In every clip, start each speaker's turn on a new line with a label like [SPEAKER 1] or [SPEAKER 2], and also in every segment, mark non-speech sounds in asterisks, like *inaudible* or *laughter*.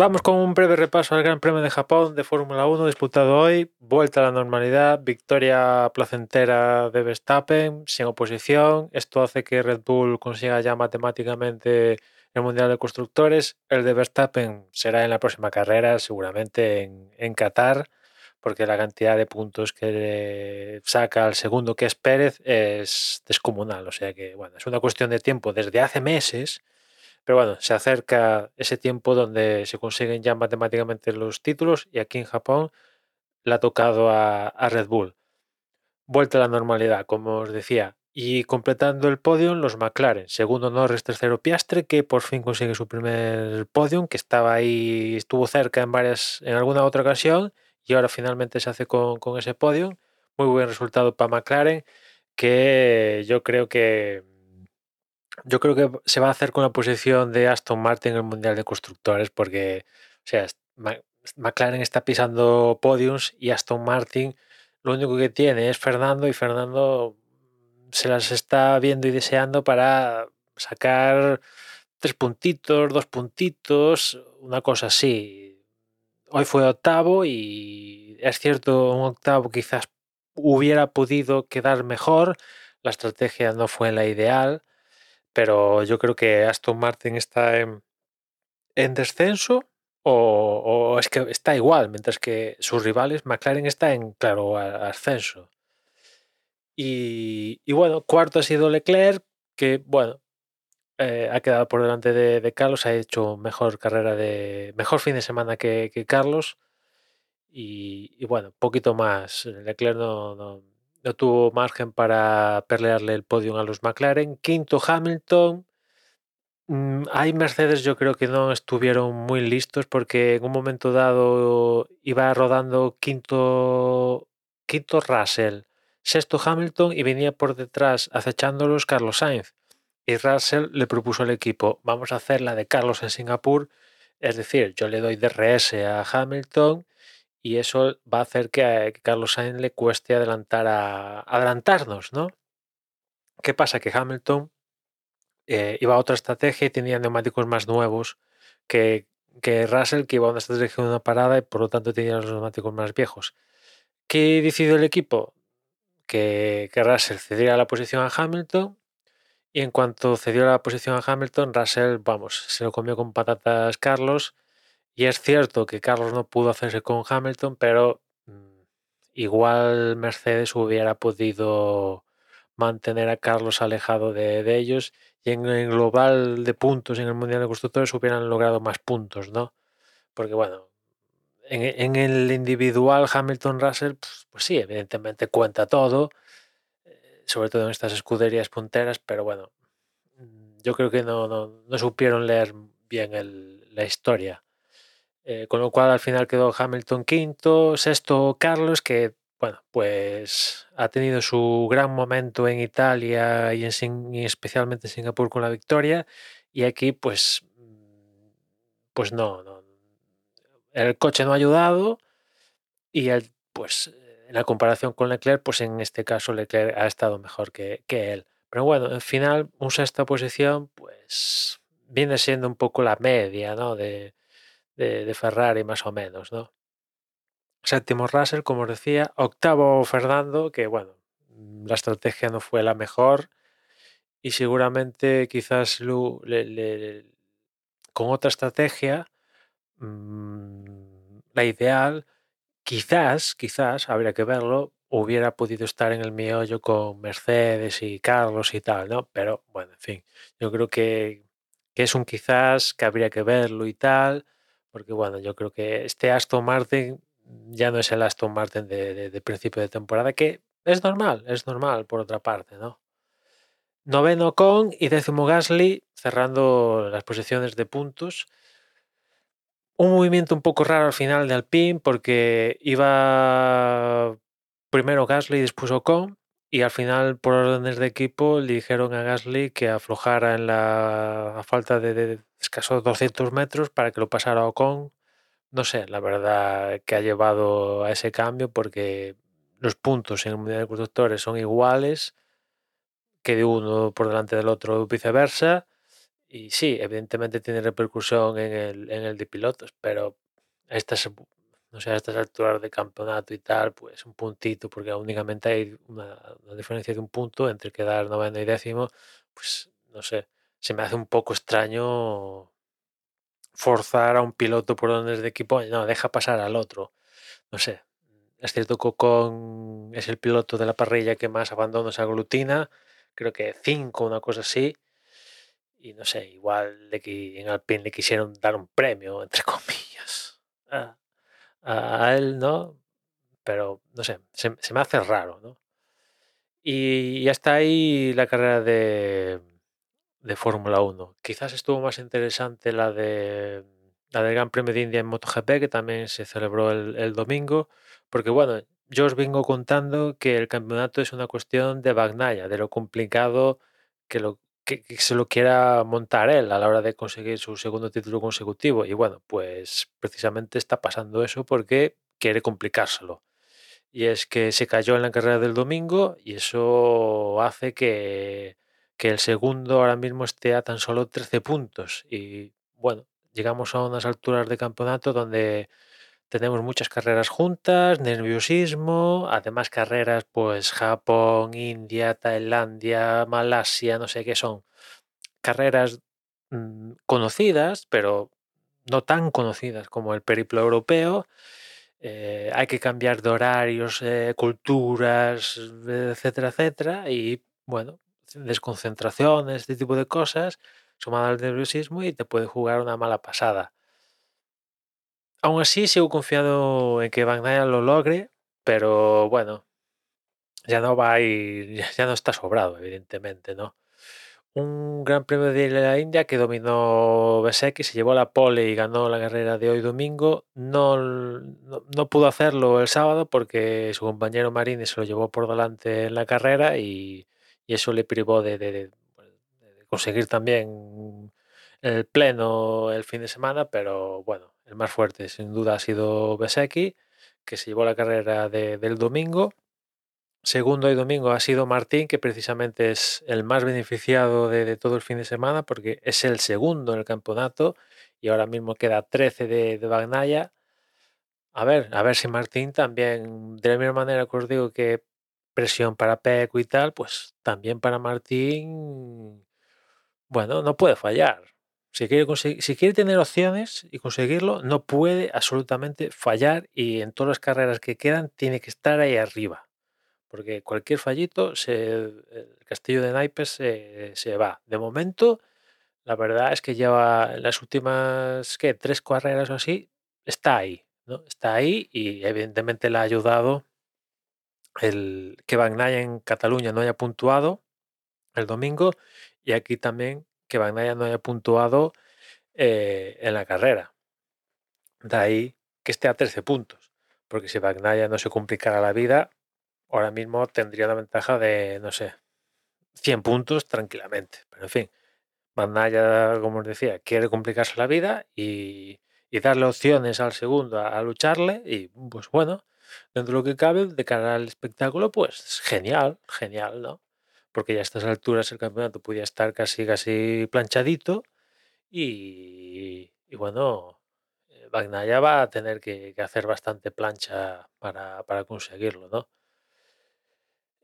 [SPEAKER 1] Vamos con un breve repaso al Gran Premio de Japón de Fórmula 1 disputado hoy. Vuelta a la normalidad, victoria placentera de Verstappen sin oposición. Esto hace que Red Bull consiga ya matemáticamente el Mundial de Constructores. El de Verstappen será en la próxima carrera, seguramente en, Qatar, porque la cantidad de puntos que saca al segundo, que es Pérez, es descomunal. O sea que, bueno, es una cuestión de tiempo desde hace meses pero bueno, se acerca ese tiempo donde se consiguen ya matemáticamente los títulos y aquí en Japón le ha tocado a, Red Bull. Vuelta a la normalidad, como os decía. Y completando el podio, los McLaren. Segundo Norris, tercero Piastre, que por fin consigue su primer podium, que estaba ahí, estuvo cerca en varias, en alguna otra ocasión, y ahora finalmente se hace con, con ese podium. Muy buen resultado para McLaren, que yo creo que yo creo que se va a hacer con la posición de Aston Martin en el Mundial de Constructores, porque, o sea, McLaren está pisando podiums y Aston Martin lo único que tiene es Fernando y Fernando se las está viendo y deseando para sacar tres puntitos, dos puntitos, una cosa así. Hoy fue octavo y es cierto, un octavo quizás hubiera podido quedar mejor, la estrategia no fue la ideal pero yo creo que Aston Martin está en, descenso o, es que está igual, mientras que sus rivales, McLaren está en claro ascenso. Y, bueno, cuarto ha sido Leclerc, que bueno, eh, ha quedado por delante de, Carlos, ha hecho mejor carrera de mejor fin de semana que, Carlos. Y, y, bueno, poquito más. Leclerc no tuvo margen para pelearle el podio a los McLaren. Quinto Hamilton. Mm, hay Mercedes, yo creo que no estuvieron muy listos porque en un momento dado iba rodando quinto, quinto Russell, sexto Hamilton y venía por detrás acechándolos Carlos Sainz. Y Russell le propuso al equipo, vamos a hacer la de Carlos en Singapur, es decir, yo le doy DRS a Hamilton y eso va a hacer que Carlos Sainz le cueste adelantar a adelantarnos, ¿no? ¿Qué pasa? Que Hamilton eh, iba a otra estrategia y tenía neumáticos más nuevos que, que Russell, que iba a una estrategia de una parada y por lo tanto tenía los neumáticos más viejos. ¿Qué decidió el equipo? Que, que Russell cediera la posición a Hamilton y en cuanto cedió la posición a Hamilton, Russell, vamos, se lo comió con patatas Carlos y es cierto que Carlos no pudo hacerse con Hamilton, pero mm, igual Mercedes hubiera podido mantener a Carlos alejado de, ellos y en el global de puntos en el Mundial de Constructores hubieran logrado más puntos, ¿no? Porque bueno, en, el individual Hamilton-Russell, pues, pues, sí, evidentemente cuenta todo, eh, sobre todo en estas escuderías punteras, pero bueno, yo creo que no, no, supieron leer bien la historia. Eh, con lo cual al final quedó Hamilton quinto, sexto Carlos, que bueno, pues ha tenido su gran momento en Italia y, en, especialmente en Singapur con la victoria. Y aquí, pues, pues no, no, el coche no ha ayudado y él, pues, en la comparación con Leclerc, pues en este caso Leclerc ha estado mejor que, que él. Pero bueno, al final, un sexta posición, pues viene siendo un poco la media, ¿no? De, de, Ferrari más o menos, ¿no? Séptimo Russell, como os decía. Octavo Fernando, que bueno, la estrategia no fue la mejor y seguramente quizás con otra estrategia, mm, la ideal, quizás, quizás, habría que verlo, hubiera podido estar en el meollo con Mercedes y Carlos y tal, ¿no? Pero bueno, en fin, yo creo que, que es un quizás, que habría que verlo y tal porque bueno, yo creo que este Aston Martin ya no es el Aston Martin de, principio de temporada, que es normal, es normal por otra parte, ¿no? Noveno con y décimo Gasly, cerrando las posiciones de puntos. Un movimiento un poco raro al final de Alpine, porque iba primero Gasly y después Ocon, y al final, por órdenes de equipo, le dijeron a Gasly que aflojara en la falta de, escasos 200 metros para que lo pasara Ocon. No sé, la verdad que ha llevado a ese cambio porque los puntos en el Mundial de Constructores son iguales, que de uno por delante del otro viceversa. Y sí, evidentemente tiene repercusión en el, en el de pilotos, pero a estas, no sé, a estas alturas de campeonato y tal, pues un puntito, porque únicamente hay una, diferencia de un punto entre quedar noveno y décimo, pues no sé, se me hace un poco extraño forzar a un piloto por donde de equipo, no, deja pasar al otro. No sé, es cierto que Ocon es el piloto de la parrilla que más abandonos aglutina, creo que cinco, una cosa así. Y no sé, igual de que en Alpine le quisieron dar un premio, entre *laughs* comillas, a, a él, ¿no? Pero no sé, se, me hace raro, ¿no? Y ya está ahí la carrera de, de Fórmula 1. Quizás estuvo más interesante la de la del Gran Premio de India en MotoGP, que también se celebró el, el domingo, porque bueno, yo os vengo contando que el campeonato es una cuestión de Bagnaya, de lo complicado que, lo, que, se lo quiera montar él a la hora de conseguir su segundo título consecutivo. Y bueno, pues precisamente está pasando eso porque quiere complicárselo. Y es que se cayó en la carrera del domingo y eso hace que, que el segundo ahora mismo esté a tan solo 13 puntos. Y bueno, llegamos a unas alturas de campeonato donde tenemos muchas carreras juntas, nerviosismo, además carreras pues Japón, India, Tailandia, Malasia, no sé qué son. Carreras mmm, conocidas, pero no tan conocidas como el periplo europeo. Eh, hay que cambiar de horarios, eh, culturas, etcétera, etcétera. Y bueno, desconcentraciones, este tipo de cosas, sumado al nerviosismo y te puede jugar una mala pasada. Aún así, sigo confiado en que Van lo logre, pero bueno, ya no va *laughs* a ir, ya no está sobrado, evidentemente, ¿no? Un gran premio de la India que dominó Besecki, se llevó la pole y ganó la carrera de hoy domingo. No, no, pudo hacerlo el sábado porque su compañero Marini se lo llevó por delante en la carrera y, y eso le privó de, de conseguir también el pleno el fin de semana, pero bueno, el más fuerte sin duda ha sido Besecki, que se llevó la carrera de, del domingo. Segundo y domingo ha sido Martín, que precisamente es el más beneficiado de, de, todo el fin de semana, porque es el segundo en el campeonato y ahora mismo queda 13 de, de Bagnaya. A ver, a ver si Martín también, de la misma manera que os digo que presión para Peco y tal, pues también para Martín, bueno, no puede fallar. Si quiere, tener opciones y conseguirlo, no puede absolutamente fallar y en todas las carreras que quedan tiene que estar ahí arriba. Porque cualquier fallito, se, el castillo de naipes se, va. De momento, la verdad es que lleva las últimas ¿qué? tres carreras o así, está ahí. ¿no? Está ahí y evidentemente le ha ayudado el que Bagnaya en Cataluña no haya puntuado el domingo y aquí también que Bagnaya no haya puntuado eh, en la carrera. De ahí que esté a 13 puntos, porque si Bagnaya no se complicara la vida, ahora mismo tendría una ventaja de, no sé, 100 puntos tranquilamente. Pero en fin, Bagnaya, como os decía, quiere complicarse la vida y, y darle opciones al segundo a, a, lucharle y pues bueno, dentro de lo que cabe, de cara al espectáculo, pues genial, genial, ¿no? Porque ya a estas alturas el campeonato podía estar casi, casi planchadito y, y bueno, Bagnaya eh, va a tener que, hacer bastante plancha para, para conseguirlo, ¿no?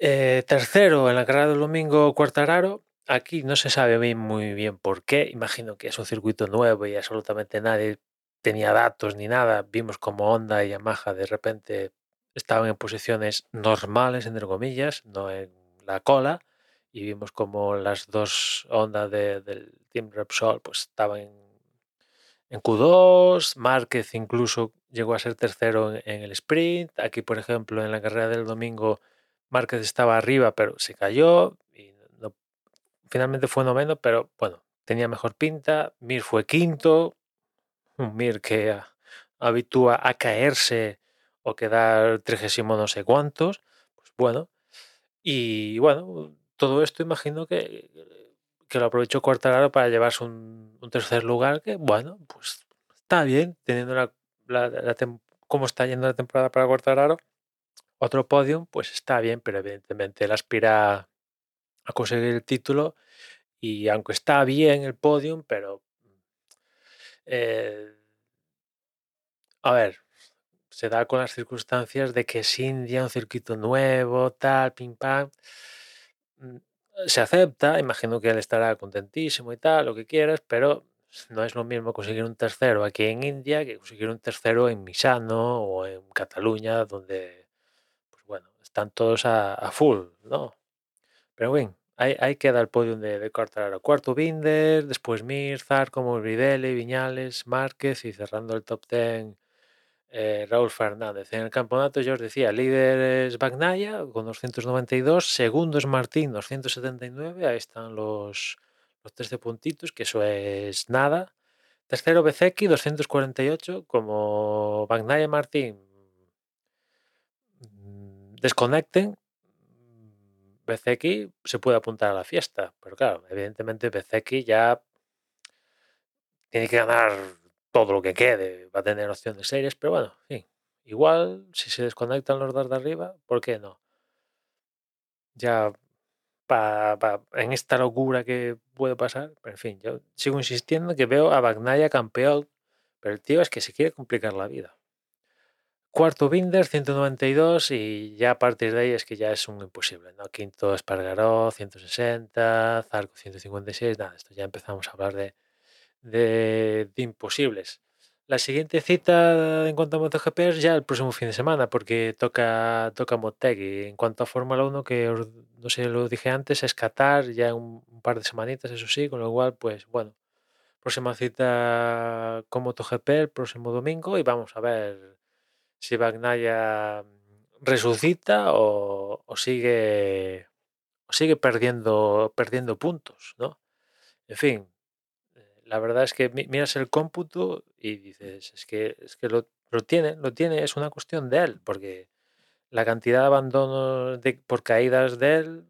[SPEAKER 1] Eh, tercero, en la carrera del domingo, Cuartararo. Aquí no se sabe muy bien por qué. Imagino que es un circuito nuevo y absolutamente nadie tenía datos ni nada. Vimos como Honda y Yamaha de repente estaban en posiciones normales, entre comillas, no en la cola y vimos como las dos ondas de, del Team Repsol pues estaban en, en, Q2, Márquez incluso llegó a ser tercero en, el sprint, aquí por ejemplo en la carrera del domingo Márquez estaba arriba pero se cayó finalmente fue noveno pero bueno, tenía mejor pinta, Mir fue quinto, un Mir que a, habitúa a caerse o quedar trigésimo no sé cuántos, pues bueno, y bueno, todo esto imagino que, que lo aprovechó Cuartararo para llevarse un, un, tercer lugar que, bueno, pues está bien, teniendo la, la, la cómo está yendo la temporada para Cuartararo. Otro podium, pues está bien, pero evidentemente él aspira a conseguir el título Y aunque está bien el podium, pero eh, a ver, se da con las circunstancias de que es India, un circuito nuevo, tal, pim pam. Mm, se acepta, imagino que él estará contentísimo y tal, lo que quieras, pero no es lo mismo conseguir un tercero aquí en India que conseguir un tercero en Misano o en Cataluña, donde, pues bueno, están todos a, full, ¿no? Pero bueno, ahí, queda el podio de, de. Cuarto Binder, después Mir, Zarco, Morbidelli, Viñales, Márquez y cerrando el top ten eh, Raúl Fernández. En el campeonato yo os decía, líder es Bagnaya con 292, segundo es Martín 279, ahí están los, los 13 puntitos, que eso es nada. Tercero Bezeki 248, como Bagnaya y Martín mm, desconecten, Bezeki se puede apuntar a la fiesta, pero claro, evidentemente Bezeki ya tiene que ganar todo lo que quede, va a tener opciones serias, pero bueno, igual si se desconectan los dos de arriba, ¿por qué no? Ya en esta locura que puede pasar, pero en fin, yo sigo insistiendo que veo a Bagnaya campeón, pero el tío es que se quiere complicar la vida. Cuarto Binder, 192, y ya a partir de ahí es que ya es un imposible, ¿no? Quinto Espargaró, 160, Zarco, 156, nada, esto ya empezamos a hablar de, de, imposibles. La siguiente cita en cuanto a MotoGP es ya el próximo fin de semana, porque toca, toca Motegi. En cuanto a Fórmula 1, que no sé, lo dije antes, es Qatar, ya un, un, par de semanitas, eso sí, con lo cual, pues bueno, próxima cita con MotoGP el próximo domingo y vamos a ver si Bagnaya resucita o, o sigue o sigue perdiendo, perdiendo puntos, ¿no? En fin, la verdad es que miras el cómputo y dices, es que, es que lo, tiene, lo tiene, es una cuestión de él, porque la cantidad de abandonos de, por caídas de él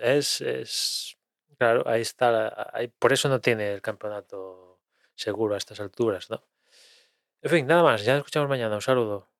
[SPEAKER 1] es, es claro, ahí está, por eso no tiene el campeonato seguro a estas alturas, ¿no? En fin, nada más, ya nos escuchamos mañana, un saludo.